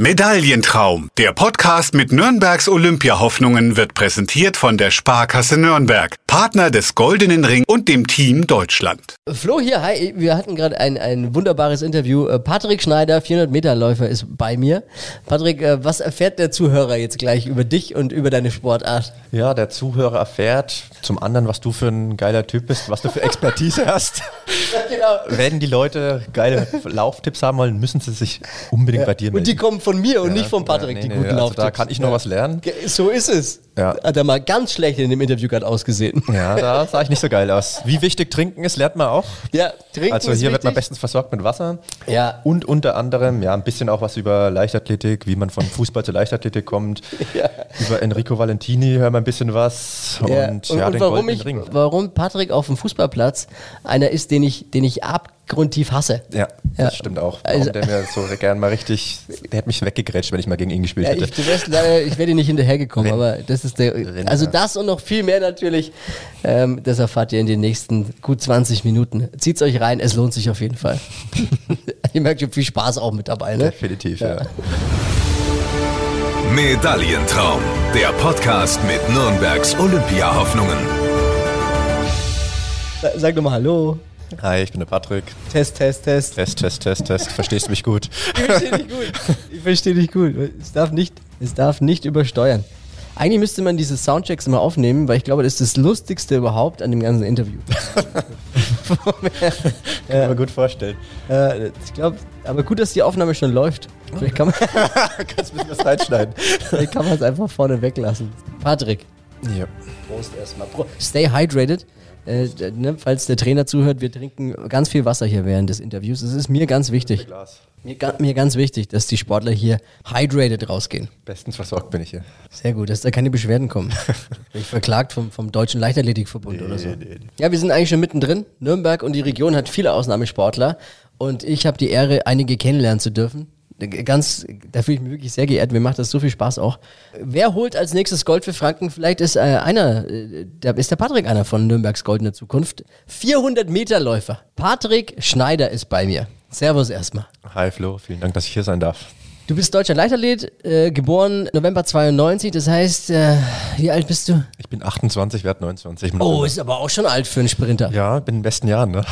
Medaillentraum. Der Podcast mit Nürnbergs Olympiahoffnungen wird präsentiert von der Sparkasse Nürnberg, Partner des Goldenen Ring und dem Team Deutschland. Flo hier, hi, wir hatten gerade ein, ein wunderbares Interview. Äh, Patrick Schneider, 400 Meter Läufer, ist bei mir. Patrick, äh, was erfährt der Zuhörer jetzt gleich über dich und über deine Sportart? Ja, der Zuhörer erfährt zum anderen, was du für ein geiler Typ bist, was du für Expertise hast. genau. Wenn die Leute geile Lauftipps haben wollen, müssen sie sich unbedingt bei dir melden. Und die kommen von mir und Ja, nicht von Patrick, ja, die nee, guten nee, also. Da kann ich noch was lernen. So ist es. Ja. Hat er mal ganz schlecht in dem Interview gerade ausgesehen. Ja, da sah ich nicht so geil aus. Wie wichtig trinken ist, lernt man auch. Ja, trinken Also hier wird man bestens versorgt mit Wasser. Ja. Und unter anderem, ja, ein bisschen auch was über Leichtathletik, wie man von Fußball zur Leichtathletik kommt. Ja. Über Enrico Valentini hören wir ein bisschen was. Ja. Und, und, ja, und den warum, ich, Ring. warum Patrick auf dem Fußballplatz einer ist, den ich, den ich abgrundtief hasse. Ja, Ja. das stimmt auch. Warum Also- der mir so gern mal richtig, der hätte mich weggegrätscht, wenn ich mal gegen ihn gespielt Ja, hätte. ich, leider, ich wäre dir nicht hinterhergekommen, aber das ist der. Renn, Also ja. das und noch viel mehr natürlich. Ähm, das erfahrt ihr in den nächsten gut 20 Minuten. Zieht's euch rein, es lohnt sich auf jeden Fall. ihr merkt schon viel Spaß auch mit dabei, ne? Definitiv, ja. Medaillentraum. Der Podcast mit Nürnbergs Olympiahoffnungen. Sa- Sag doch mal Hallo. Hi, ich bin der Patrick. Test, Test, Test. Test, Test, Test, Test. Verstehst du mich gut? Ich verstehe dich gut. Ich verstehe dich gut. Es darf nicht, es darf nicht übersteuern. Eigentlich müsste man diese Soundchecks immer aufnehmen, weil ich glaube, das ist das Lustigste überhaupt an dem ganzen Interview. Kann man gut vorstellen. äh, ich glaube, aber gut, dass die Aufnahme schon läuft. Vielleicht kann man Kannst du ein bisschen was reinschneiden? Vielleicht kann man es einfach vorne weglassen. Patrick, Ja. Prost erstmal. Pro Stay hydrated. Äh, ne, falls der Trainer zuhört, wir trinken ganz viel Wasser hier während des Interviews. Es ist mir ganz wichtig. Mir, mir ganz wichtig, dass die Sportler hier hydrated rausgehen. Bestens versorgt bin ich hier. Sehr gut, dass da keine Beschwerden kommen. Bin ich verklagt vom, vom Deutschen Leichtathletikverbund oder so. Ja, wir sind eigentlich schon mittendrin. Nürnberg und die Region hat viele Ausnahmesportler und ich habe die Ehre, einige kennenlernen zu dürfen. Ganz, da fühle ich mich wirklich sehr geehrt. Mir macht das so viel Spaß auch. Wer holt als nächstes Gold für Franken? Vielleicht ist äh, einer, äh, da ist der Patrick einer von Nürnbergs goldene Zukunft. 400 Meter Läufer. Patrick Schneider ist bei mir. Servus erstmal. Hi Flo, vielen Dank, dass ich hier sein darf. Du bist deutscher Leichtathlet, äh, geboren November 92, das heißt, äh, wie alt bist du? Ich bin 28, werde 29. im Oh, ist aber auch schon alt für einen Sprinter. ja, bin in den besten Jahren, ne?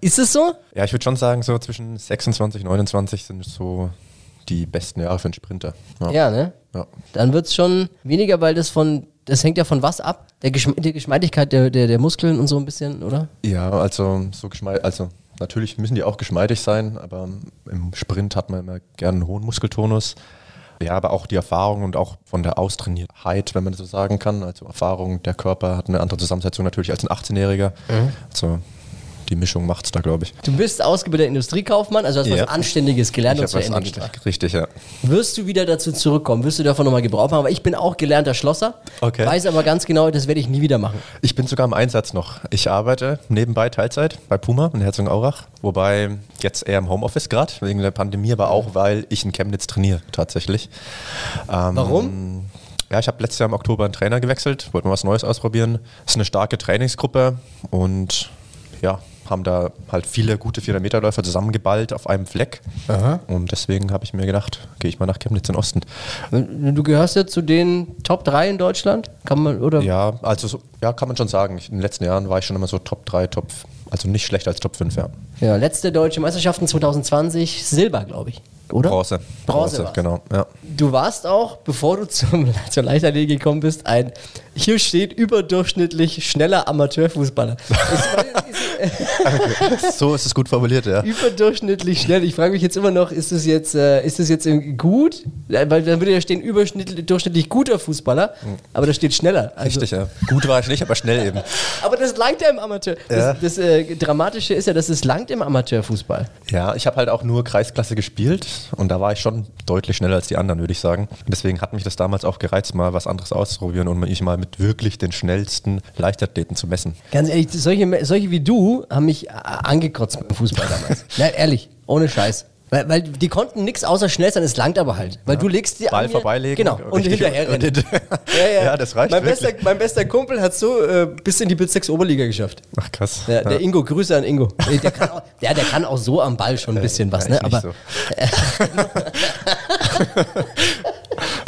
Ist es so? Ja, ich würde schon sagen, so zwischen 26 und 29 sind so die besten Jahre für einen Sprinter. Ja, ne? Ja. Dann wird es schon weniger, weil das von, das hängt ja von was ab? Der Geschm die Geschmeidigkeit der, der, der Muskeln und so ein bisschen, oder? Ja, also so geschmeidig, also natürlich müssen die auch geschmeidig sein, aber im Sprint hat man immer gerne einen hohen Muskeltonus. Ja, aber auch die Erfahrung und auch von der Austrainiertheit, wenn man das so sagen kann. Also Erfahrung, der Körper hat eine andere Zusammensetzung natürlich als ein 18-Jähriger. Also die Mischung macht's da, glaube ich. Du bist ausgebildeter Industriekaufmann, also hast Ja. was Anständiges gelernt Ich und zu was Ende gebracht. Richtig, ja. Wirst du wieder dazu zurückkommen? Wirst du davon nochmal Gebrauch machen? Aber ich bin auch gelernter Schlosser. Okay. Weiß aber ganz genau, das werde ich nie wieder machen. Ich bin sogar im Einsatz noch. Ich arbeite nebenbei Teilzeit bei Puma in Herzogenaurach, wobei jetzt eher im Homeoffice gerade, wegen der Pandemie, aber auch, weil ich in Chemnitz trainiere tatsächlich. Ähm, Warum? Ja, ich habe letztes Jahr im Oktober einen Trainer gewechselt, wollte mal was Neues ausprobieren. Es ist eine starke Trainingsgruppe und ja, haben da halt viele gute 400-Meter-Läufer zusammengeballt auf einem Fleck. Und deswegen habe ich mir gedacht, gehe ich mal nach Chemnitz in Osten. Du gehörst ja zu den Top 3 in Deutschland? Kann man, oder? Ja, also so, ja, kann man schon sagen. Ich, in den letzten Jahren war ich schon immer so Top 3, Top, also nicht schlechter als Top 5, ja. Ja, letzte deutsche Meisterschaften 2020, Silber, glaube ich. Oder? Bronze. Bronze war's. genau. Ja. Du warst auch, bevor du zum, zur Leichtathletik gekommen bist, ein, hier steht überdurchschnittlich schneller Amateurfußballer. so ist es gut formuliert, ja. überdurchschnittlich schnell. Ich frage mich jetzt immer noch, ist das jetzt, äh, ist das jetzt gut? Ja, Weil dann würde ja stehen, überschnittlich durchschnittlich guter Fußballer, aber da steht schneller. Also, Richtig, ja. Gut war ich nicht, aber schnell eben. Aber das langt ja im Amateur. Ja. Das, das äh, Dramatische ist ja, dass es langt im Amateurfußball. Ja, ich habe halt auch nur Kreisklasse gespielt und da war ich schon deutlich schneller als die anderen, würde ich sagen. Und deswegen hat mich das damals auch gereizt, mal was anderes auszuprobieren und mich mal mit wirklich den schnellsten Leichtathleten zu messen. Ganz ehrlich, solche, solche wie du haben mich äh, angekotzt beim Fußball damals. Na, ehrlich, ohne Scheiß. Weil, weil die konnten nichts außer schnell sein, es langt aber halt. Weil du legst die Ball an vorbeilegen. Genau, und hinterher rennen. Ja, ja. ja, das reicht mein bester, wirklich. mein bester Kumpel hat so äh, bis in die Bezirks Oberliga geschafft. Ach krass. Der, der Ingo, Grüße an Ingo. Äh, Der kann, auch, der, der kann auch so am Ball schon ein bisschen was, Ja, ne? Aber so.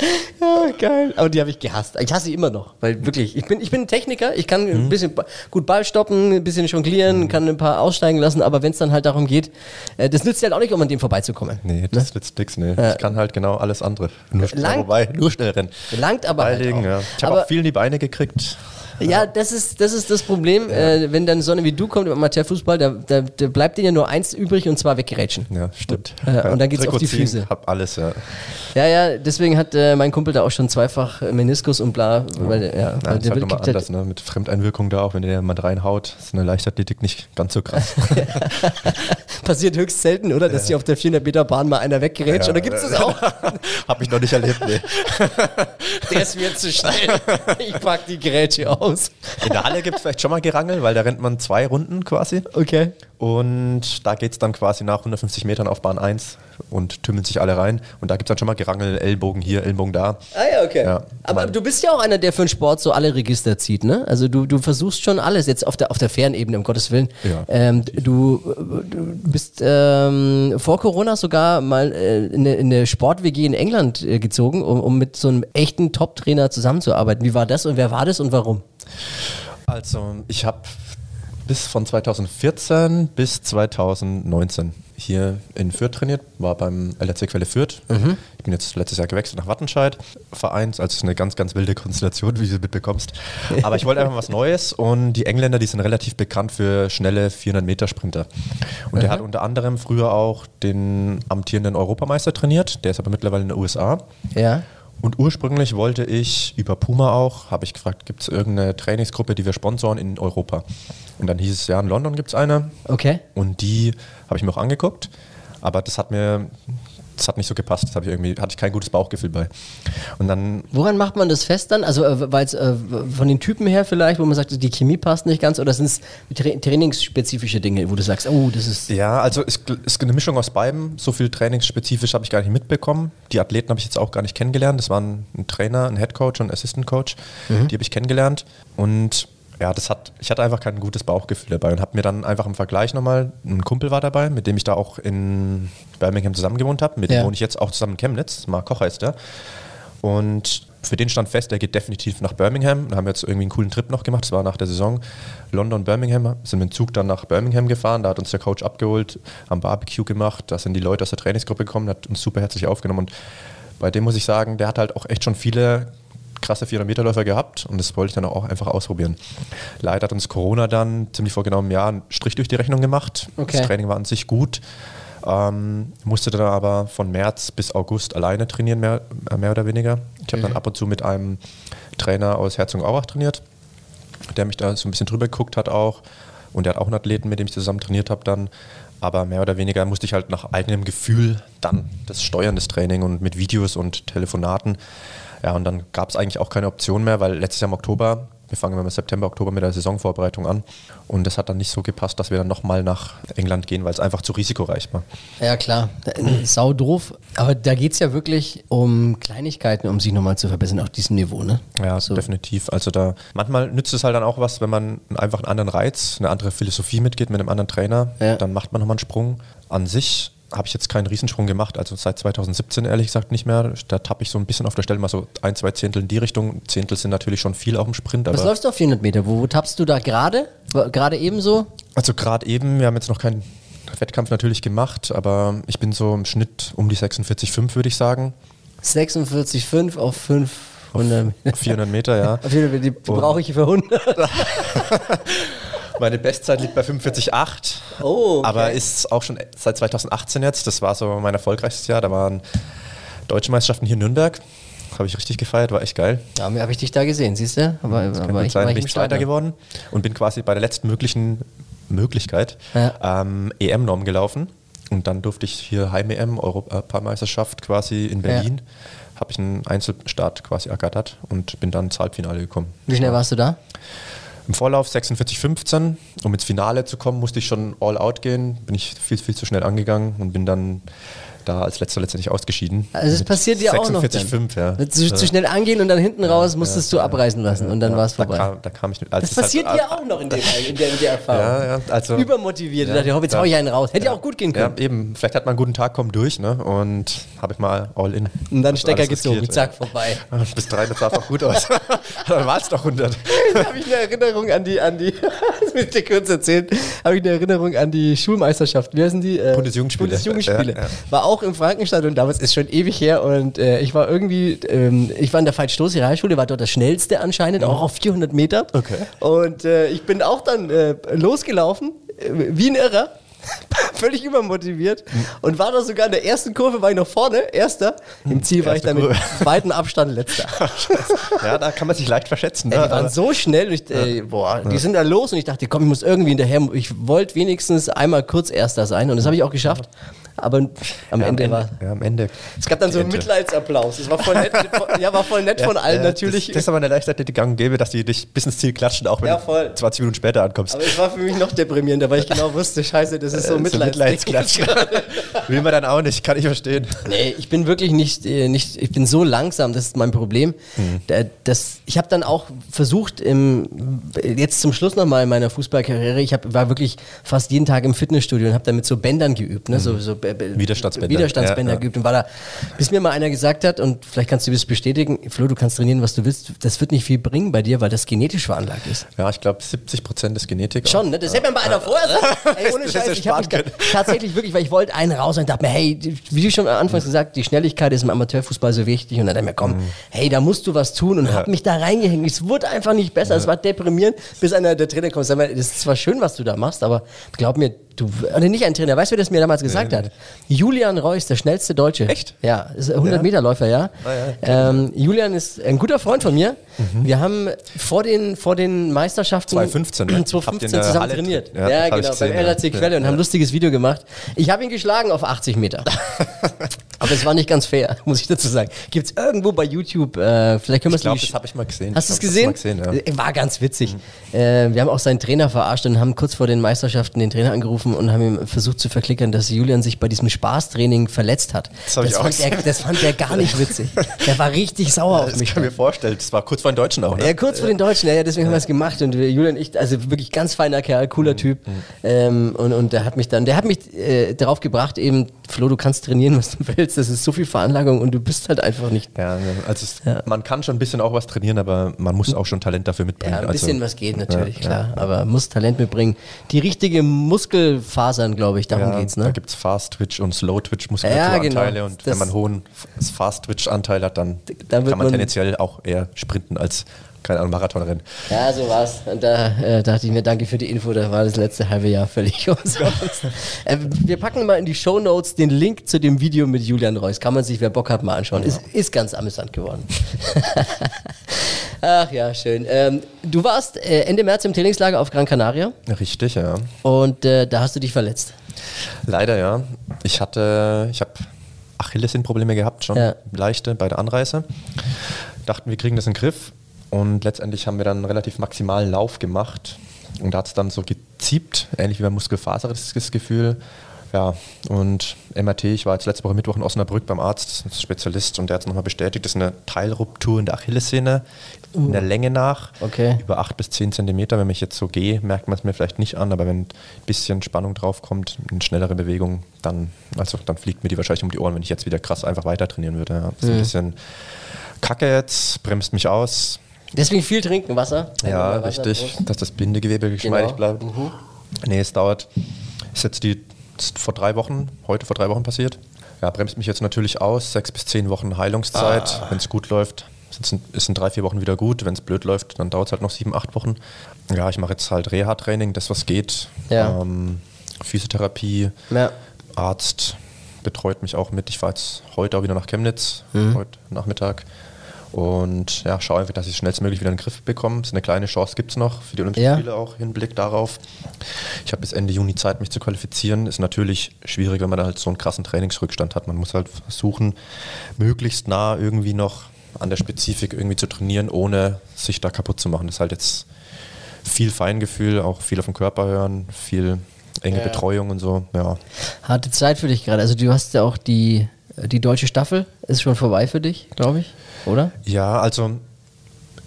ja, geil. Aber die habe ich gehasst. Ich hasse sie immer noch. Weil wirklich, ich bin, ich bin ein Techniker, ich kann ein bisschen ba- gut Ball stoppen, ein bisschen jonglieren, kann ein paar aussteigen lassen, aber wenn es dann halt darum geht, äh, das nützt halt auch nicht, um an dem vorbeizukommen. Nee, das nützt nix, nee. Ich kann halt genau alles andere. Nur schnell, Lang- wobei, nur schnell rennen. Langt aber halt auch. ja. Ich habe auch viel in die Beine gekriegt. Ja, das ist das, ist das Problem, äh, wenn dann so eine wie du kommt im Amateurfußball, da, da, da bleibt dir ja nur eins übrig und zwar weggerätschen. Ja, stimmt. Äh, und dann geht's auf die ziehen, Füße. Hab alles, ja. Ja, ja, deswegen hat äh, mein Kumpel da auch schon zweifach äh, Meniskus und bla, weil, ja, Ja, weil der halt kriegt anders, ne? Mit Fremdeinwirkung da, auch wenn der jemand reinhaut, ist eine Leichtathletik nicht ganz so krass. passiert höchst selten, oder? Dass dir auf der 400 Meter Bahn mal einer weggerätscht. Ja, oder gibt es das auch? Hab ich noch nicht erlebt, nee. Der ist mir zu schnell. Ich pack die Grätsche aus. In der Halle gibt es vielleicht schon mal Gerangel, weil da rennt man zwei Runden quasi. Okay. Und da geht es dann quasi nach 150 Metern auf Bahn 1 und tümmeln sich alle rein. Und da gibt es dann schon mal Gerangel, Ellbogen hier, Ellbogen da. Ah ja, okay. Ja, Aber du bist ja auch einer, der für den Sport so alle Register zieht, ne? Also du, du versuchst schon alles, jetzt auf der, auf der fairen Ebene, um Gottes Willen. Ja. Ähm, du, du bist ähm, vor Corona sogar mal äh, in eine, in eine Sport-WG in England äh, gezogen, um, um mit so einem echten Top-Trainer zusammenzuarbeiten. Wie war das und wer war das und warum? Also ich habe bis von 2014 bis 2019 hier in Fürth trainiert, war beim LRC Quelle Fürth. Ich bin jetzt letztes Jahr gewechselt nach Wattenscheid, Vereins, also es ist eine ganz, ganz wilde Konstellation, wie du mitbekommst. Aber ich wollte einfach was Neues und die Engländer, die sind relativ bekannt für schnelle 400 Meter Sprinter. Und der hat unter anderem früher auch den amtierenden Europameister trainiert, der ist aber mittlerweile in den USA. Ja. Und ursprünglich wollte ich über Puma auch, habe ich gefragt, gibt es irgendeine Trainingsgruppe, die wir sponsoren in Europa? Und dann hieß es, ja, in London gibt es eine. Okay. Und die habe ich mir auch angeguckt. Aber das hat mir, das hat nicht so gepasst. Das habe ich irgendwie, hatte ich kein gutes Bauchgefühl bei. Und dann Woran macht man das fest dann? Also äh, weil es äh, von den Typen her vielleicht, wo man sagt, die Chemie passt nicht ganz, oder sind es tra trainingsspezifische Dinge, wo du sagst, oh, das ist Ja, also es ist eine Mischung aus beidem. So viel trainingsspezifisch habe ich gar nicht mitbekommen. Die Athleten habe ich jetzt auch gar nicht kennengelernt. Das waren ein Trainer, ein Head Coach und ein Assistant Coach. Die habe ich kennengelernt. Und ja, das hat, ich hatte einfach kein gutes Bauchgefühl dabei und habe mir dann einfach im Vergleich nochmal, ein Kumpel war dabei, mit dem ich da auch in Birmingham zusammen gewohnt habe. Mit Ja. dem wohne ich jetzt auch zusammen in Chemnitz. Mark Kocher ist der. Und für den stand fest, der geht definitiv nach Birmingham. Da haben wir jetzt irgendwie einen coolen Trip noch gemacht. Das war nach der Saison. London, Birmingham. Sind mit dem Zug dann nach Birmingham gefahren. Da hat uns der Coach abgeholt, haben Barbecue gemacht. Da sind die Leute aus der Trainingsgruppe gekommen, hat uns super herzlich aufgenommen. Und bei dem muss ich sagen, der hat halt auch echt schon viele krasse 400-Meter-Läufer gehabt und das wollte ich dann auch einfach ausprobieren. Leider hat uns Corona dann ziemlich vor genau einem Jahr einen Strich durch die Rechnung gemacht. Okay. Das Training war an sich gut. Ähm, musste dann aber von März bis August alleine trainieren, mehr, äh, mehr oder weniger. Ich habe dann ab und zu mit einem Trainer aus Herzogenaurach trainiert, der mich da so ein bisschen drüber geguckt hat auch. Und der hat auch einen Athleten, mit dem ich zusammen trainiert habe dann. Aber mehr oder weniger musste ich halt nach eigenem Gefühl dann das Steuern, das Training und mit Videos und Telefonaten. Ja, und dann gab es eigentlich auch keine Option mehr, weil letztes Jahr im Oktober, wir fangen immer im September, Oktober mit der Saisonvorbereitung an. Und das hat dann nicht so gepasst, dass wir dann nochmal nach England gehen, weil es einfach zu risikoreich war. Ja, klar. Sau doof. Aber da geht es ja wirklich um Kleinigkeiten, um sich nochmal zu verbessern auf diesem Niveau, ne? Ja, So. definitiv. Also da manchmal nützt es halt dann auch was, wenn man einfach einen anderen Reiz, eine andere Philosophie mitgeht mit einem anderen Trainer, Ja. dann macht man nochmal einen Sprung. An sich habe ich jetzt keinen Riesensprung gemacht, also seit 2017 ehrlich gesagt nicht mehr. Da tappe ich so ein bisschen auf der Stelle mal so ein, zwei Zehntel in die Richtung. Zehntel sind natürlich schon viel auch im Sprint, Was läufst du auf 400 Meter? Wo, wo tappst du da gerade? Gerade ebenso? also gerade eben, wir haben jetzt noch keinen Wettkampf natürlich gemacht, aber ich bin so im Schnitt um die 46,5 würde ich sagen. 46,5 auf 500 Meter. 400 Meter, ja. Auf jeden Fall, die brauche ich für 100. Meine Bestzeit liegt bei 45,8. Oh, okay. Aber ist auch schon seit 2018 jetzt. Das war so mein erfolgreichstes Jahr. Da waren Deutsche Meisterschaften hier in Nürnberg. Habe ich richtig gefeiert, war echt geil. Ja, habe ich dich da gesehen, siehst du? Aber, Das aber ich sein, bin ich Zweiter geworden und bin quasi bei der letzten möglichen Möglichkeit Ja. ähm, EM-Norm gelaufen. Und dann durfte ich hier Heim-EM, Europameisterschaft quasi in Berlin, habe ich einen Einzelstart quasi ergattert und bin dann ins Halbfinale gekommen. Wie schnell warst du da? Im Vorlauf 46,15. Um ins Finale zu kommen, musste ich schon all out gehen. Bin ich viel, viel zu schnell angegangen und bin dann da als letzter letztendlich ausgeschieden. Also es passiert dir auch noch. 46,5, ja. Zu, zu, schnell angehen und dann hinten raus musstest du abreißen lassen und dann war es vorbei. Da kam, da kam ich, also das passiert halt, dir auch noch in, dem, in, der, in der Erfahrung. Ja, ja, also, Übermotiviert. Ja, dachte, jetzt hau ich einen raus. Hätte ja auch gut gehen können. Ja, eben. Vielleicht hat man einen guten Tag, kommt durch ne? und habe ich mal all in. Und dann Stecker gezogen, zack, vorbei. Bis drei, das sah auch gut aus. dann war es doch 100. da habe ich eine Erinnerung an die, an die das will ich dir kurz erzählen, habe ich eine Erinnerung an die Schulmeisterschaft. Wie heißen die? Äh, Bundesjugendspiele. Bundesjugendspiele. Ja, ja. War auch im Frankenstadion, damals ist schon ewig her und äh, ich war irgendwie, ähm, ich war in der Veit-Stoßi Realschule, war dort das schnellste anscheinend, auch auf 400 Meter. Okay. Und äh, ich bin auch dann äh, losgelaufen, äh, wie ein Irrer völlig übermotiviert und war da sogar in der ersten Kurve, war ich noch vorne, erster. Im Ziel war ich dann mit weiten Abstand letzter. ja, da kann man sich leicht verschätzen. Ne? Ey, die waren so schnell, und ich, ey, boah, die sind da los und ich dachte, komm, ich muss irgendwie hinterher. Ich wollte wenigstens einmal kurz erster sein und das habe ich auch geschafft aber am ja, Ende, war. Ja, am Ende. Es gab dann so einen Mitleidsapplaus. Es war voll nett, ja, war voll nett von allen ja, natürlich. Das, das ist aber eine Leichtathletik gang gäbe, dass die dich bis ins Ziel klatschen, auch wenn ja, du 20 Minuten später ankommst. Aber es war für mich noch deprimierender, weil ich genau wusste, scheiße, das ist so ein Mitleidsklatsch. Will man dann auch nicht, kann ich verstehen. Nee, ich bin wirklich nicht, äh, nicht ich bin so langsam, das ist mein Problem. Mhm. Das, ich habe dann auch versucht, im, jetzt zum Schluss nochmal in meiner Fußballkarriere, ich hab, war wirklich fast jeden Tag im Fitnessstudio und habe damit so Bändern geübt, ne? Mhm. so, so Widerstandsbänder. Widerstandsbänder ja, geübt. Und war da, bis mir mal einer gesagt hat, und vielleicht kannst du das bestätigen, Flo, du kannst trainieren, was du willst, das wird nicht viel bringen bei dir, weil das genetisch veranlagt ist. Ja, ich glaube 70 Prozent ist Genetik. Schon, ne? Das hätte mir mal einer vorher gesagt. Ey, ohne Scheiß, ich habe tatsächlich wirklich, weil ich wollte einen raus und dachte mir, hey, wie du schon anfangs gesagt, die Schnelligkeit ist im Amateurfußball so wichtig. Und dann dachte ich mir, komm, mhm. hey, da musst du was tun und ja. hab mich da reingehängt. Es wurde einfach nicht besser, es war deprimierend, bis einer der Trainer kommt und sagt, das ist zwar schön, was du da machst, aber glaub mir, Du, oder nicht ein Trainer, weißt du, wer das mir damals gesagt nee, hat? Nee. Julian Reus, der schnellste Deutsche. Echt? Ja, ist 100 Meter Läufer, ja. Ah, ja ähm, Julian ist ein guter Freund von mir. Mhm. Wir haben vor den, vor den Meisterschaften 2015, ne? 2015 zusammen Halle trainiert. Ja, ja genau, beim LHC Quelle und haben ein lustiges Video gemacht. Ich habe ihn geschlagen auf 80 Meter. Aber es war nicht ganz fair, muss ich dazu sagen. Gibt es irgendwo bei YouTube, äh, vielleicht können wir es Ich glaube, das habe ich mal gesehen. Hast du es gesehen? gesehen ja. Äh, war ganz witzig. Mhm. Äh, wir haben auch seinen Trainer verarscht und haben kurz vor den Meisterschaften den Trainer angerufen und haben ihm versucht zu verklickern, dass Julian sich bei diesem Spaßtraining verletzt hat. Das, das, fand, er, das fand er gar nicht witzig. Der war richtig sauer auf das mich. Das kann ich mir vorstellen. Das war kurz vor den Deutschen auch, ne? Ja, kurz vor den Deutschen, ja, deswegen haben wir es gemacht. Und Julian, ich, also wirklich ganz feiner Kerl, cooler mhm. Typ. Mhm. Ähm, und, und der hat mich dann, der hat mich äh, darauf gebracht, eben, Flo, du kannst trainieren, was du willst. Das ist so viel Veranlagung und du bist halt einfach nicht. Ja, also es, ja. man kann schon ein bisschen auch was trainieren, aber man muss auch schon Talent dafür mitbringen. Ja, ein bisschen also, was geht natürlich, ja, klar. Ja. Aber muss Talent mitbringen. Die richtige Muskelfasern, glaube ich, darum ja, geht's. Ne? Da gibt es Fast Twitch und Slow Twitch Muskulaturanteile genau. und das wenn man hohen Fast Twitch Anteil hat, dann, dann kann man, man tendenziell auch eher sprinten als keine Ahnung, Marathonrennen. Ja, so war's. Und da äh, dachte ich mir, danke für die Info, da war das letzte halbe Jahr völlig umsonst. äh, wir packen mal in die Show Notes den Link zu dem Video mit Julian Reus. Kann man sich, wer Bock hat, mal anschauen. Ist, ist ganz amüsant geworden. Ach ja, schön. Ähm, du warst äh, Ende März im Trainingslager auf Gran Canaria. Richtig, ja. Und äh, da hast du dich verletzt. Leider, ja. Ich hatte, ich habe Achillessehnenprobleme gehabt, schon ja. leichte bei der Anreise. Dachten, wir kriegen das in den Griff und letztendlich haben wir dann einen relativ maximalen Lauf gemacht. Und da hat es dann so geziebt, ähnlich wie beim Muskelfaser, das Gefühl. Ja, und MRT, ich war jetzt letzte Woche Mittwoch in Osnabrück beim Arzt, das ist Spezialist, und der hat es nochmal bestätigt, das ist eine Teilruptur in der Achillessehne, uh. in der Länge nach, okay. über 8 bis 10 Zentimeter. Wenn ich jetzt so gehe, merkt man es mir vielleicht nicht an, aber wenn ein bisschen Spannung drauf kommt, eine schnellere Bewegung, dann, also, dann fliegt mir die wahrscheinlich um die Ohren, wenn ich jetzt wieder krass einfach weiter trainieren würde. Ja. Das ist mhm. ein bisschen kacke jetzt, bremst mich aus, Deswegen viel trinken, Wasser. Ja, richtig, dass das Bindegewebe geschmeidig genau. bleibt. Mhm. Nee, es dauert, ist jetzt die, ist vor drei Wochen, heute vor drei Wochen passiert. Ja, bremst mich jetzt natürlich aus, sechs bis zehn Wochen Heilungszeit. Ah. Wenn es gut läuft, ist in drei, vier Wochen wieder gut. Wenn es blöd läuft, dann dauert es halt noch sieben, acht Wochen. Ja, ich mache jetzt halt Reha-Training, das was geht. Ja. Ähm, Physiotherapie, ja. Arzt betreut mich auch mit. Ich fahre jetzt heute auch wieder nach Chemnitz, mhm. heute Nachmittag. Und ja, schaue einfach, dass ich schnellstmöglich wieder in den Griff bekomme. Eine kleine Chance gibt es noch für die Olympischen ja. Spiele auch, Hinblick darauf. Ich habe bis Ende Juni Zeit, mich zu qualifizieren. Ist natürlich schwierig, wenn man da halt so einen krassen Trainingsrückstand hat. Man muss halt versuchen, möglichst nah irgendwie noch an der Spezifik irgendwie zu trainieren, ohne sich da kaputt zu machen. Das ist halt jetzt viel Feingefühl, auch viel auf den Körper hören, viel enge Ja. Betreuung und so, ja. Harte Zeit für dich gerade. Also du hast ja auch die, die deutsche Staffel, ist schon vorbei für dich, glaube ich, oder? Ja, also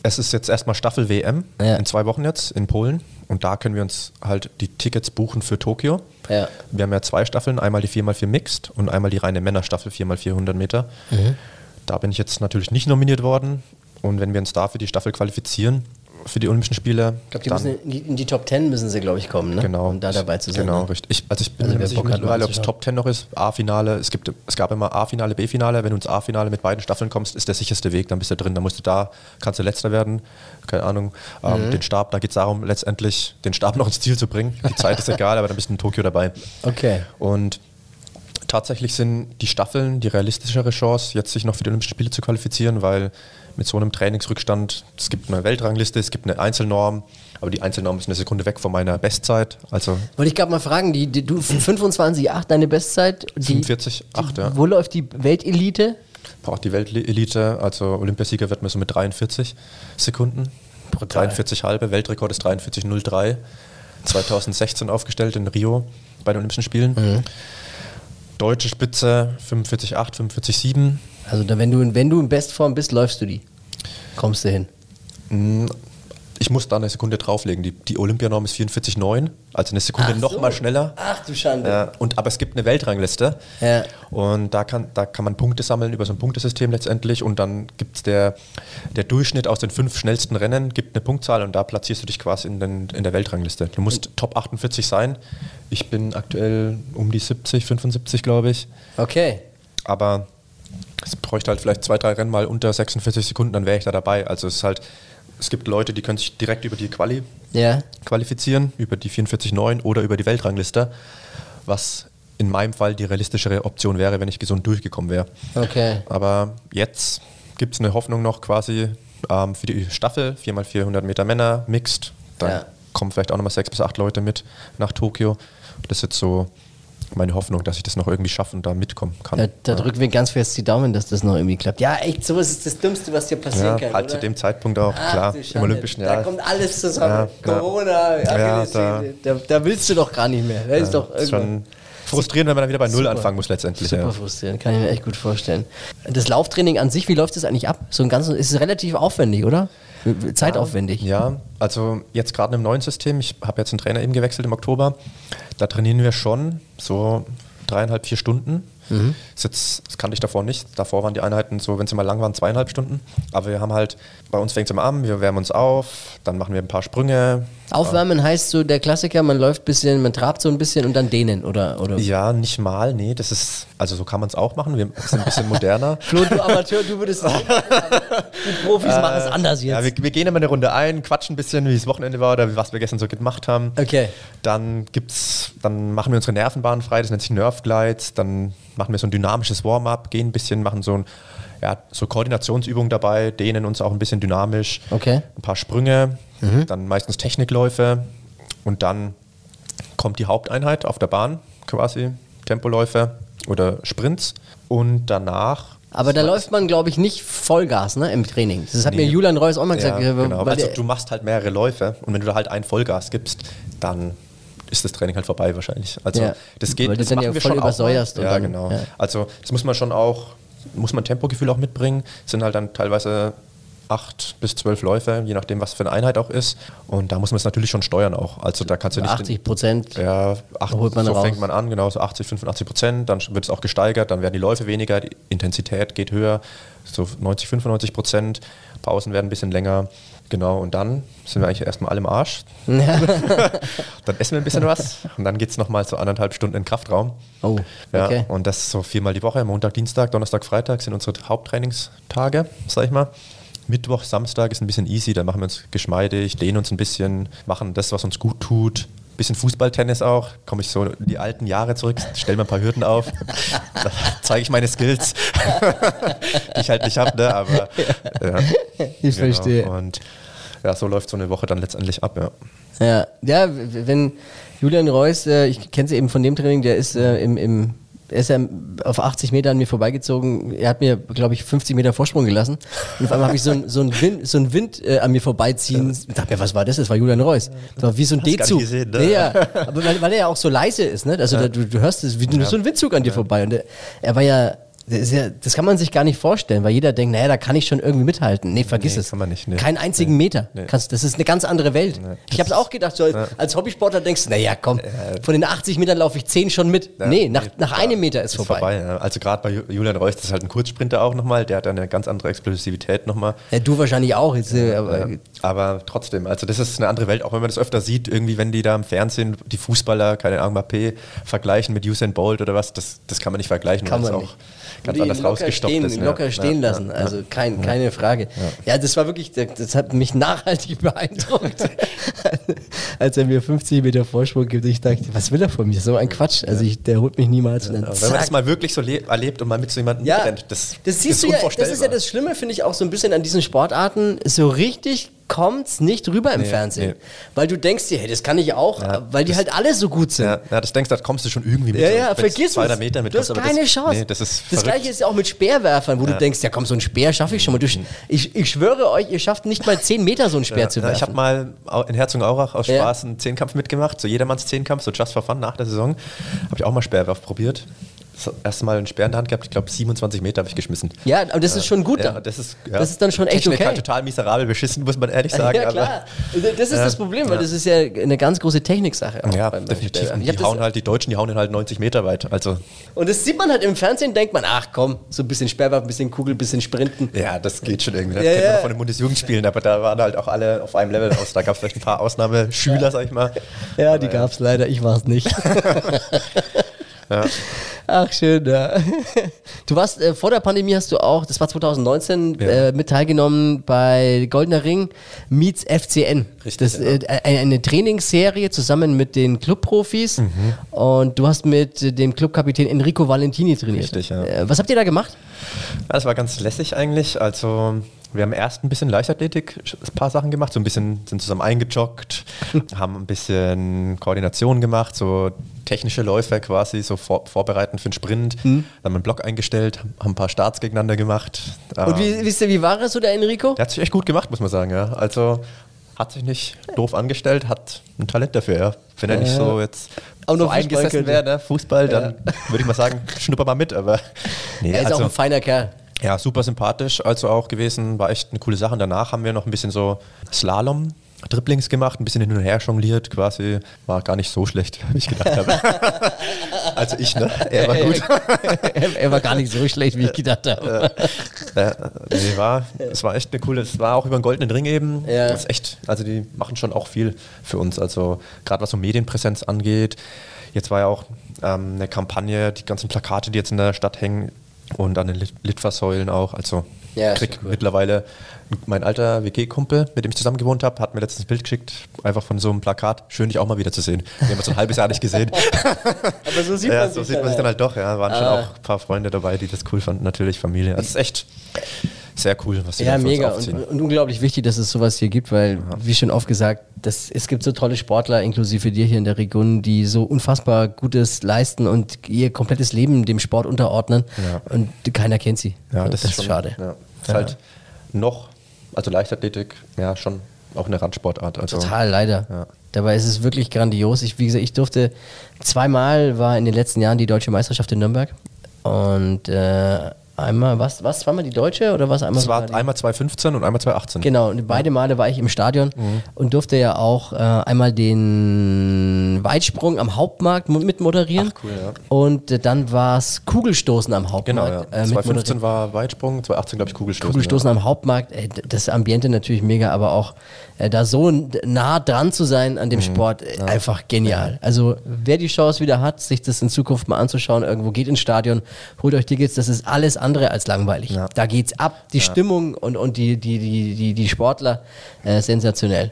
es ist jetzt erstmal Staffel WM Ja. in zwei Wochen jetzt in Polen und da können wir uns halt die Tickets buchen für Tokio. Ja. Wir haben ja zwei Staffeln, einmal die 4x4 Mixed und einmal die reine Männerstaffel 4x400 Meter. Mhm. Da bin ich jetzt natürlich nicht nominiert worden und wenn wir uns da für die Staffel qualifizieren, für die Olympischen Spiele, Ich glaube, die dann- müssen in die, in die Top 10 müssen sie, glaube ich, kommen, ne? Genau. Um da dabei zu sein. Genau, ne? richtig. Ich, also ich bin Also mir sicher mittlerweile, ob es. Top 10 noch ist, A-Finale. Es, gibt, es gab immer A-Finale, B-Finale. Wenn du ins A-Finale mit beiden Staffeln kommst, ist der sicherste Weg, dann bist du drin. Dann musst du da, kannst du letzter werden, keine Ahnung. Mhm. Ähm, Den Stab, da geht es darum, letztendlich den Stab noch ins Ziel zu bringen. Die Zeit ist egal, aber dann bist du in Tokio dabei. Okay. Und tatsächlich sind die Staffeln die realistischere Chance, jetzt sich noch für die Olympischen Spiele zu qualifizieren, weil mit so einem Trainingsrückstand, es gibt eine Weltrangliste, es gibt eine Einzelnorm, aber die Einzelnorm ist eine Sekunde weg von meiner Bestzeit. Also Wollte ich gerade mal fragen, die, die, du 25,8 deine Bestzeit? Die, 45,8, ja. Wo läuft die Weltelite? Braucht die Weltelite, also Olympiasieger wird man so mit 43 Sekunden. Brutal. 43 halbe, Weltrekord ist 43,03. 2016 aufgestellt in Rio bei den Olympischen Spielen. Mhm. Deutsche Spitze 45,8, 45,7. Also wenn, du, wenn du in Bestform bist, läufst du die. Kommst du hin. Ich muss da eine Sekunde drauflegen. Die, die Olympianorm ist 44,9, also eine Sekunde Ach noch so. mal schneller. Ach du Schande. Ja, und, aber es gibt eine Weltrangliste. Ja. Und da kann, da kann man Punkte sammeln über so ein Punktesystem letztendlich. Und dann gibt es der, der Durchschnitt aus den fünf schnellsten Rennen, gibt eine Punktzahl und da platzierst du dich quasi in, den, in der Weltrangliste. Du musst Top 48 sein. Ich bin aktuell um die 70, 75, glaube ich. Okay. Aber es bräuchte halt vielleicht zwei, drei Rennen mal unter 46 Sekunden, dann wäre ich da dabei. Also es ist halt, es gibt Leute, die können sich direkt über die Quali Ja. qualifizieren, über die 44,9 oder über die Weltrangliste, was in meinem Fall die realistischere Option wäre, wenn ich gesund durchgekommen wäre. Okay. Aber jetzt gibt es eine Hoffnung noch quasi ähm, für die Staffel, 4x400 Meter Männer, Mixed. Da Ja. kommen vielleicht auch nochmal sechs bis acht Leute mit nach Tokio. Das ist jetzt so meine Hoffnung, dass ich das noch irgendwie schaffen und da mitkommen kann. Da, da drücken wir ganz fest die Daumen, dass das noch irgendwie klappt. Ja, echt, sowas ist das Dümmste, was dir passieren ja, kann. halt oder? zu dem Zeitpunkt auch, Ach, klar, im. Olympischen Da Jahr. kommt alles zusammen. Ja, ja. Corona, Ja, Achillessehne. da, da willst du doch gar nicht mehr. Da ist doch schon frustrierend, wenn man dann wieder bei Null Super. anfangen muss letztendlich. Super Ja. frustrierend, kann ich mir echt gut vorstellen. Das Lauftraining an sich, wie läuft das eigentlich ab? So ein ganzes, ist es relativ aufwendig, oder? Zeitaufwendig. Ja, also jetzt gerade im neuen System, ich habe jetzt einen Trainer eben gewechselt im Oktober, da trainieren wir schon so dreieinhalb, vier Stunden. Mhm. Jetzt, das kannte ich davor nicht. Davor waren die Einheiten so, wenn sie mal lang waren, zweieinhalb Stunden. Aber wir haben halt, bei uns fängt es immer an, wir wärmen uns auf, dann machen wir ein paar Sprünge. Aufwärmen heißt so der Klassiker, man läuft ein bisschen, man trabt so ein bisschen und dann dehnen, oder? oder? Ja, nicht mal, nee, das ist, also so kann man es auch machen. Wir sind ein bisschen moderner. Flo, du Amateur, du würdest Die Profis machen es anders jetzt. Ja, wir, wir gehen immer eine Runde ein, quatschen ein bisschen, wie das Wochenende war oder was wir gestern so gemacht haben. Okay. Dann gibt's, dann machen wir unsere Nervenbahn frei, das nennt sich Nerve Glides. Dann machen wir so ein dynamisches Warm-up, gehen ein bisschen, machen so ein, ja, so Koordinationsübungen dabei, dehnen uns auch ein bisschen dynamisch. Okay. Ein paar Sprünge, dann meistens Technikläufe und dann kommt die Haupteinheit auf der Bahn quasi, Tempoläufe oder Sprints und danach Aber da läuft man, glaube ich, nicht Vollgas ne, im Training. Das hat mir Nee. Julian Reus auch mal gesagt. Ja, äh, genau. weil Also du machst halt mehrere Läufe und wenn du da halt ein Vollgas gibst, dann ist das Training halt vorbei wahrscheinlich. Also Ja, das geht, weil das dann machen ja wir voll schon auch übersäuerst und Ja, dann- genau. ja. Also das muss man schon auch, muss man Tempogefühl auch mitbringen. Es sind halt dann teilweise acht bis zwölf Läufe, je nachdem, was für eine Einheit auch ist. Und da muss man es natürlich schon steuern auch. Also da kannst du nicht 80 Prozent. ja, holt man so raus. fängt man an, genau so 80, 85 Prozent, dann wird es auch gesteigert, dann werden die Läufe weniger, die Intensität geht höher, so 90, 95 Prozent, Pausen werden ein bisschen länger, genau, und dann sind wir eigentlich erstmal alle im Arsch. dann essen wir ein bisschen was und dann geht es nochmal so anderthalb Stunden in den Kraftraum. Oh, Ja, okay. und das so viermal die Woche, Montag, Dienstag, Donnerstag, Freitag sind unsere Haupttrainingstage, sag ich mal. Mittwoch, Samstag ist ein bisschen easy, da machen wir uns geschmeidig, dehnen uns ein bisschen, machen das, was uns gut tut. Bisschen Fußballtennis auch, komme ich so in die alten Jahre zurück, stelle mir ein paar Hürden auf, zeige ich meine Skills, die ich halt nicht habe, ne? aber ja, Ich verstehe. Und ja, so läuft so eine Woche dann letztendlich ab, ja. Ja, ja, wenn Julian Reus, äh, ich kenne sie eben von dem Training, der ist äh, im, im, er ist ja auf 80 Meter an mir vorbeigezogen. Er hat mir, glaube ich, 50 Meter Vorsprung gelassen. Und auf einmal habe ich so einen so Wind, so ein Wind äh, an mir vorbeiziehen. Ich dachte mir, was war das? Das war Julian Reus. Das war wie so ein D-Zug. ne? Ja, ja. Aber weil, weil er ja auch so leise ist, ne? Also da, du, du hörst es wie so ein Windzug an dir vorbei. Und er, er war ja das, ja, das kann man sich gar nicht vorstellen, weil jeder denkt, naja, da kann ich schon irgendwie mithalten. Nee, vergiss Nee, es. kann man nicht, nee. Keinen einzigen Meter. Kannst, das ist eine ganz andere Welt. Ich habe es auch gedacht, so als, als Hobbysportler denkst du, naja, komm, von den 80 Metern laufe ich 10 schon mit. nee, nach, nach einem Meter ist, Ist vorbei. vorbei. ja. Also gerade bei Ju- Julian Reus, das ist halt ein Kurzsprinter auch nochmal, der hat eine ganz andere Explosivität nochmal. Ja, du wahrscheinlich auch. Jetzt, äh, aber, Ja, aber trotzdem, also das ist eine andere Welt, auch wenn man das öfter sieht, irgendwie, wenn die da im Fernsehen die Fußballer, keine Ahnung, Mbappé, vergleichen mit Usain Bolt oder was, das, das kann man nicht vergleichen, Kann man es nicht. Ganz anders locker rausgestoppt stehen, ist. ne? locker stehen ja, lassen. ja, Also kein, keine Frage. Ja. das war wirklich, das, hat mich nachhaltig beeindruckt, als er mir 50 Meter Vorsprung gibt. Ich dachte, was will er von mir? So ein Quatsch. Also ich, der holt mich niemals. Wenn man das mal wirklich so le- erlebt und mal mit so jemandem ja, mitrennt, das, das siehst ist du ja, das ist ja das Schlimme, finde ich auch so ein bisschen an diesen Sportarten. So richtig kommt's nicht rüber im Nee, Fernsehen. nee. Weil du denkst dir, hey, das kann ich auch, Ja, weil die halt alle so gut sind. ja, ja, das denkst du, da kommst du schon irgendwie mit. Ja, so, ja, vergiss 200 es. Meter mit du hast keine das, Chance. Nee, das ist das verrückt. gleiche ist ja auch mit Speerwerfern, wo du denkst, ja komm, so ein Speer schaffe ich schon mal. Du, ich, ich schwöre euch, ihr schafft nicht mal 10 Meter so ein Speer zu Ja, werfen. ich habe mal in Herzogenaurach aus Ja. Spaß einen Zehnkampf mitgemacht, so jedermanns Zehnkampf, so just for fun nach der Saison. Habe ich auch mal Speerwerf probiert. Das erste Mal einen Speer in der Hand gehabt, ich glaube 27 Meter habe ich geschmissen. ja, aber das ist schon gut Ja, dann. das ist, ja, Das ist dann schon echt Technik okay. halt total miserabel beschissen, muss man ehrlich sagen. ja, klar. Das ist das Problem, weil das ist ja eine ganz große Techniksache. Aber, ja, definitiv. Die hauen halt, die Deutschen, die hauen ihn halt 90 Meter weit. Also, Und das sieht man halt im Fernsehen, denkt man, ach komm, so ein bisschen Speerwerfen, ein bisschen Kugel, ein bisschen Sprinten. ja, das geht schon irgendwie. Das Ja, kennt man ja. von den Bundesjugendspielen, aber da waren halt auch alle auf einem Level aus. Da gab es vielleicht ein paar Ausnahmeschüler, sag ich mal. Ja, die gab's leider, ich war's nicht. Ach, schön, ja. Du warst, äh, vor der Pandemie hast du auch, das war 2019, Ja. äh, mit teilgenommen bei Goldener Ring meets FCN. Richtig, Das, ja. äh, eine Trainingsserie zusammen mit den Clubprofis Mhm. und du hast mit dem Clubkapitän Enrico Valentini trainiert. Richtig, ja. Äh, was habt ihr da gemacht? Ja, das war ganz lässig eigentlich. Also wir haben erst ein bisschen Leichtathletik, ein paar Sachen gemacht, so ein bisschen sind zusammen eingejoggt, haben ein bisschen Koordination gemacht, so technische Läufe quasi, so vor, vorbereitend für den Sprint. Dann haben wir einen Block eingestellt, haben ein paar Starts gegeneinander gemacht. Und Ähm, wie, wisst ihr, wie war es so, der Enrico? der hat sich echt gut gemacht, muss man sagen. Ja. Also hat sich nicht doof angestellt, hat ein Talent dafür. Ja. Wenn er nicht so jetzt Auch noch so eingesessen wäre, ne? Fußball, dann würde ich mal sagen, schnupper mal mit. Aber nee, Er ist also, auch ein feiner Kerl. Ja, super sympathisch, also auch gewesen, war echt eine coole Sache. Und danach haben wir noch ein bisschen so Slalom. Dribblings gemacht, ein bisschen hin und her jongliert, quasi. War gar nicht so schlecht, wie ich gedacht habe. also ich, ne? Er war gut. er, er war gar nicht so schlecht, wie ich gedacht habe. Äh, nee, war, es war echt eine coole, es war auch über den goldenen Ring eben. Ja. Das ist echt, also die machen schon auch viel für uns. Also gerade was so Medienpräsenz angeht. Jetzt war ja auch ähm, eine Kampagne, die ganzen Plakate, die jetzt in der Stadt hängen und an den Lit Litfaßsäulen auch. Also Ja, krieg schon cool. mittlerweile mein alter WG-Kumpel, mit dem ich zusammen gewohnt habe, hat mir letztens ein Bild geschickt, einfach von so einem Plakat. Schön, dich auch mal wieder zu sehen. Wir haben uns so ein halbes Jahr nicht gesehen. Aber so sieht ja, man so sich sieht dann man sich dann halt doch. Ja, waren schon Ah. auch ein paar Freunde dabei, die das cool fanden. Natürlich Familie. Das ist echt sehr cool, was sie Ja, da für uns mega. Und, und unglaublich wichtig, dass es sowas hier gibt, weil, wie schon oft gesagt, das, es gibt so tolle Sportler, inklusive dir hier in der Region, die so unfassbar Gutes leisten und ihr komplettes Leben dem Sport unterordnen. Ja. Und keiner kennt sie. Ja, Und das, ist ist schade. Ja. Ist halt noch, also Leichtathletik, ja, schon auch eine Randsportart. Also, Total, leider. Ja. Dabei ist es wirklich grandios. Ich, wie gesagt, ich durfte zweimal war in den letzten Jahren die deutsche Meisterschaft in Nürnberg. Und äh, einmal, was, was, zweimal die deutsche oder was einmal Es war einmal 2015 und einmal 2018. Genau, und beide Male war ich im Stadion Mhm. und durfte ja auch äh, einmal den Weitsprung am Hauptmarkt mo- mitmoderieren. Ach, cool, ja. Und äh, dann war es Kugelstoßen am Genau, Hauptmarkt. ja. äh, mitmoderieren. 2015 war Weitsprung, 2018 glaube ich Kugelstoßen. Kugelstoßen am Hauptmarkt, ey, d- das Ambiente natürlich mega, aber auch äh, da so nah dran zu sein an dem Mhm. Sport, äh, einfach genial. Also wer die Chance wieder hat, sich das in Zukunft mal anzuschauen, irgendwo geht ins Stadion, holt euch Tickets, das ist alles andere als langweilig. Ja. Da geht's ab, die Stimmung und, und die, die, die, die, die Sportler, äh, sensationell.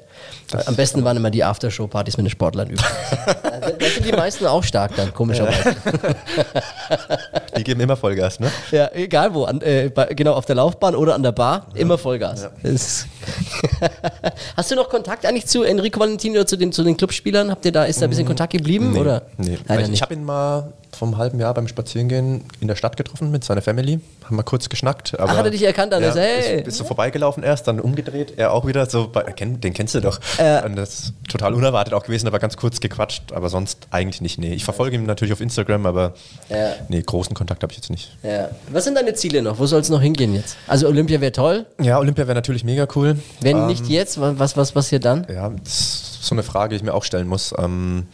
Am besten waren immer die Aftershow-Partys mit den Sportlern übrigens. da sind die meisten auch stark dann, komischerweise. Die geben immer Vollgas, ne? Ja, egal wo, an, äh, bei, genau auf der Laufbahn oder an der Bar, immer Vollgas. Das- Hast du noch Kontakt eigentlich zu Enrico Valentini oder zu den, zu den Clubspielern? Habt ihr da, ist da ein bisschen Kontakt geblieben? oder? Nee. Leider ich nicht. habe ihn mal vom halben Jahr beim Spazierengehen in der Stadt getroffen mit seiner Family. Haben wir kurz geschnackt. Aber Ach, hat er dich erkannt? Dann ja, ist hey. ist, ist so vorbeigelaufen erst, dann umgedreht. Er auch wieder so, den kennst du doch. Ja. Und das ist total unerwartet auch gewesen, aber ganz kurz gequatscht. Aber sonst eigentlich nicht. Nee, ich verfolge ihn natürlich auf Instagram, aber Ja. nee, großen Kontakt habe ich jetzt nicht. Ja. Was sind deine Ziele noch? Wo soll es noch hingehen jetzt? Also Olympia wäre toll. Ja, Olympia wäre natürlich mega cool. Wenn Ähm, nicht jetzt, wa- was, was passiert dann? Ja, das ist so eine Frage, die ich mir auch stellen muss. Ähm,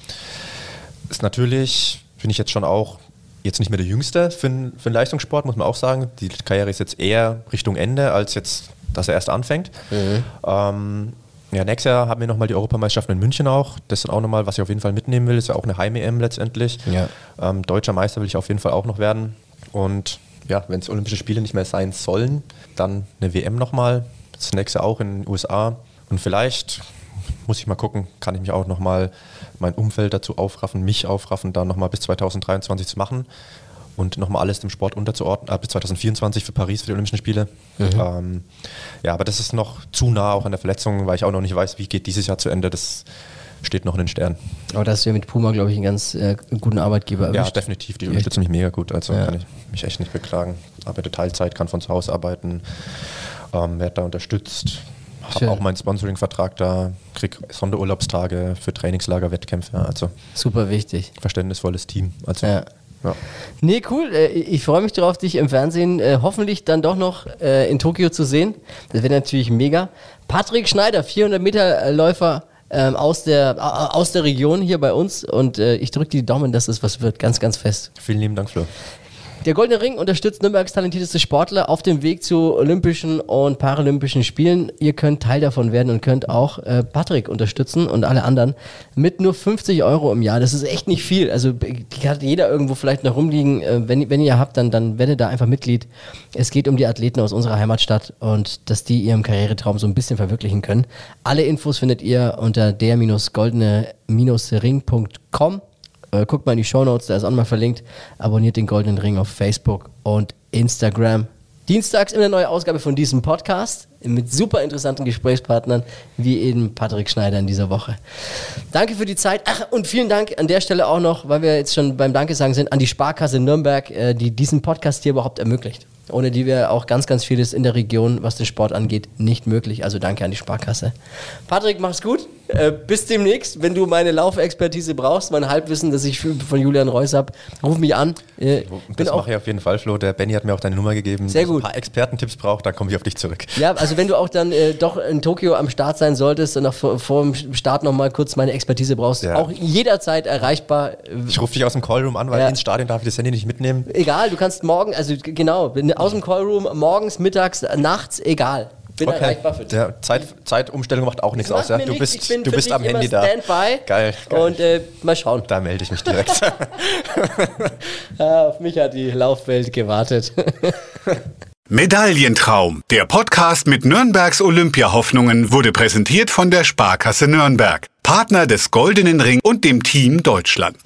ist natürlich, bin ich jetzt schon auch jetzt nicht mehr der Jüngste für, einen- für einen Leistungssport, muss man auch sagen. Die Karriere ist jetzt eher Richtung Ende, als jetzt, dass er erst anfängt. Ähm, ja, nächstes Jahr haben wir nochmal die Europameisterschaften in München auch. Das ist auch nochmal, was ich auf jeden Fall mitnehmen will. Ist ja auch eine Heim-EM letztendlich. Ja. Ähm, Deutscher Meister will ich auf jeden Fall auch noch werden. Und ja, wenn es Olympische Spiele nicht mehr sein sollen, dann eine WM nochmal. Das nächste auch in den USA. Und vielleicht muss ich mal gucken, kann ich mich auch nochmal mein Umfeld dazu aufraffen, mich aufraffen, da nochmal bis 2023 zu machen und nochmal alles dem Sport unterzuordnen, äh, bis 2024 für Paris, für die Olympischen Spiele. Ähm, ja, aber das ist noch zu nah auch an der Verletzung, weil ich auch noch nicht weiß, wie geht dieses Jahr zu Ende. Das steht noch in den Sternen. Aber das wäre mit Puma, glaube ich, einen ganz äh, guten Arbeitgeber Ja, erwischt. definitiv. Die unterstützen mich mega gut. Also Ja. kann ich mich echt nicht beklagen. Arbeite Teilzeit, kann von zu Hause arbeiten, ähm, werde da unterstützt. Habe auch meinen Sponsoring-Vertrag da, krieg Sonderurlaubstage für Trainingslager, Wettkämpfe. Also Super wichtig. verständnisvolles Team. Also, Ja. Ja. Nee, cool. Äh, Ich freue mich darauf, dich im Fernsehen äh, hoffentlich dann doch noch äh, in Tokio zu sehen. Das wäre natürlich mega. Patrick Schneider, 400 Meter Läufer ähm, aus, der, au- aus der Region hier bei uns. Und ich drücke die Daumen, dass es was wird. Ganz, ganz fest. Vielen lieben Dank, Flo. Der Goldene Ring unterstützt Nürnbergs talentierteste Sportler auf dem Weg zu Olympischen und Paralympischen Spielen. Ihr könnt Teil davon werden und könnt auch äh, Patrick unterstützen und alle anderen mit nur 50 Euro im Jahr. Das ist echt nicht viel. Also die hat jeder irgendwo vielleicht noch rumliegen. Äh, wenn, wenn ihr habt, dann, dann werdet da einfach Mitglied. Es geht um die Athleten aus unserer Heimatstadt und dass die ihren Karrieretraum so ein bisschen verwirklichen können. Alle Infos findet ihr unter der-goldene-ring.com. Äh, guckt mal in die Shownotes, da ist auch nochmal verlinkt. Abonniert den Goldenen Ring auf Facebook und Instagram. Dienstags immer eine neue Ausgabe von diesem Podcast mit super interessanten Gesprächspartnern, wie eben Patrick Schneider in dieser Woche. Danke für die Zeit. Ach, und vielen Dank an der Stelle auch noch, weil wir jetzt schon beim Danke sagen sind, an die Sparkasse Nürnberg, äh, die diesen Podcast hier überhaupt ermöglicht. Ohne die wäre auch ganz, ganz vieles in der Region, was den Sport angeht, nicht möglich. Also danke an die Sparkasse. Patrick, mach's gut. Äh, bis demnächst. Wenn du meine Laufexpertise brauchst, mein Halbwissen, das ich von Julian Reuss habe, ruf mich an. Äh, Das auch mache ich auf jeden Fall, Flo. Der Benny hat mir auch deine Nummer gegeben. Sehr Wenn ich gut. ein paar Expertentipps braucht, dann komme ich auf dich zurück. Ja, also wenn du auch dann äh, doch in Tokio am Start sein solltest und noch vor, vor dem Start nochmal kurz meine Expertise brauchst, Ja. auch jederzeit erreichbar. Ich rufe dich aus dem Callroom an, weil Ja. ins Stadion darf ich das Handy nicht mitnehmen. Egal, du kannst morgen, also genau, wenn- aus dem Callroom, morgens, mittags, nachts, egal. Bin erreichbar für dich. Der Zeit, Zeitumstellung macht auch nichts aus. Ja? Du bist, ich bin du bist am immer Handy da. Standby. Geil. geil. Und äh, mal schauen. da melde ich mich direkt. Ah, auf mich hat die Laufwelt gewartet. Medaillentraum. Der Podcast mit Nürnbergs Olympiahoffnungen wurde präsentiert von der Sparkasse Nürnberg, Partner des Goldenen Ring und dem Team Deutschland.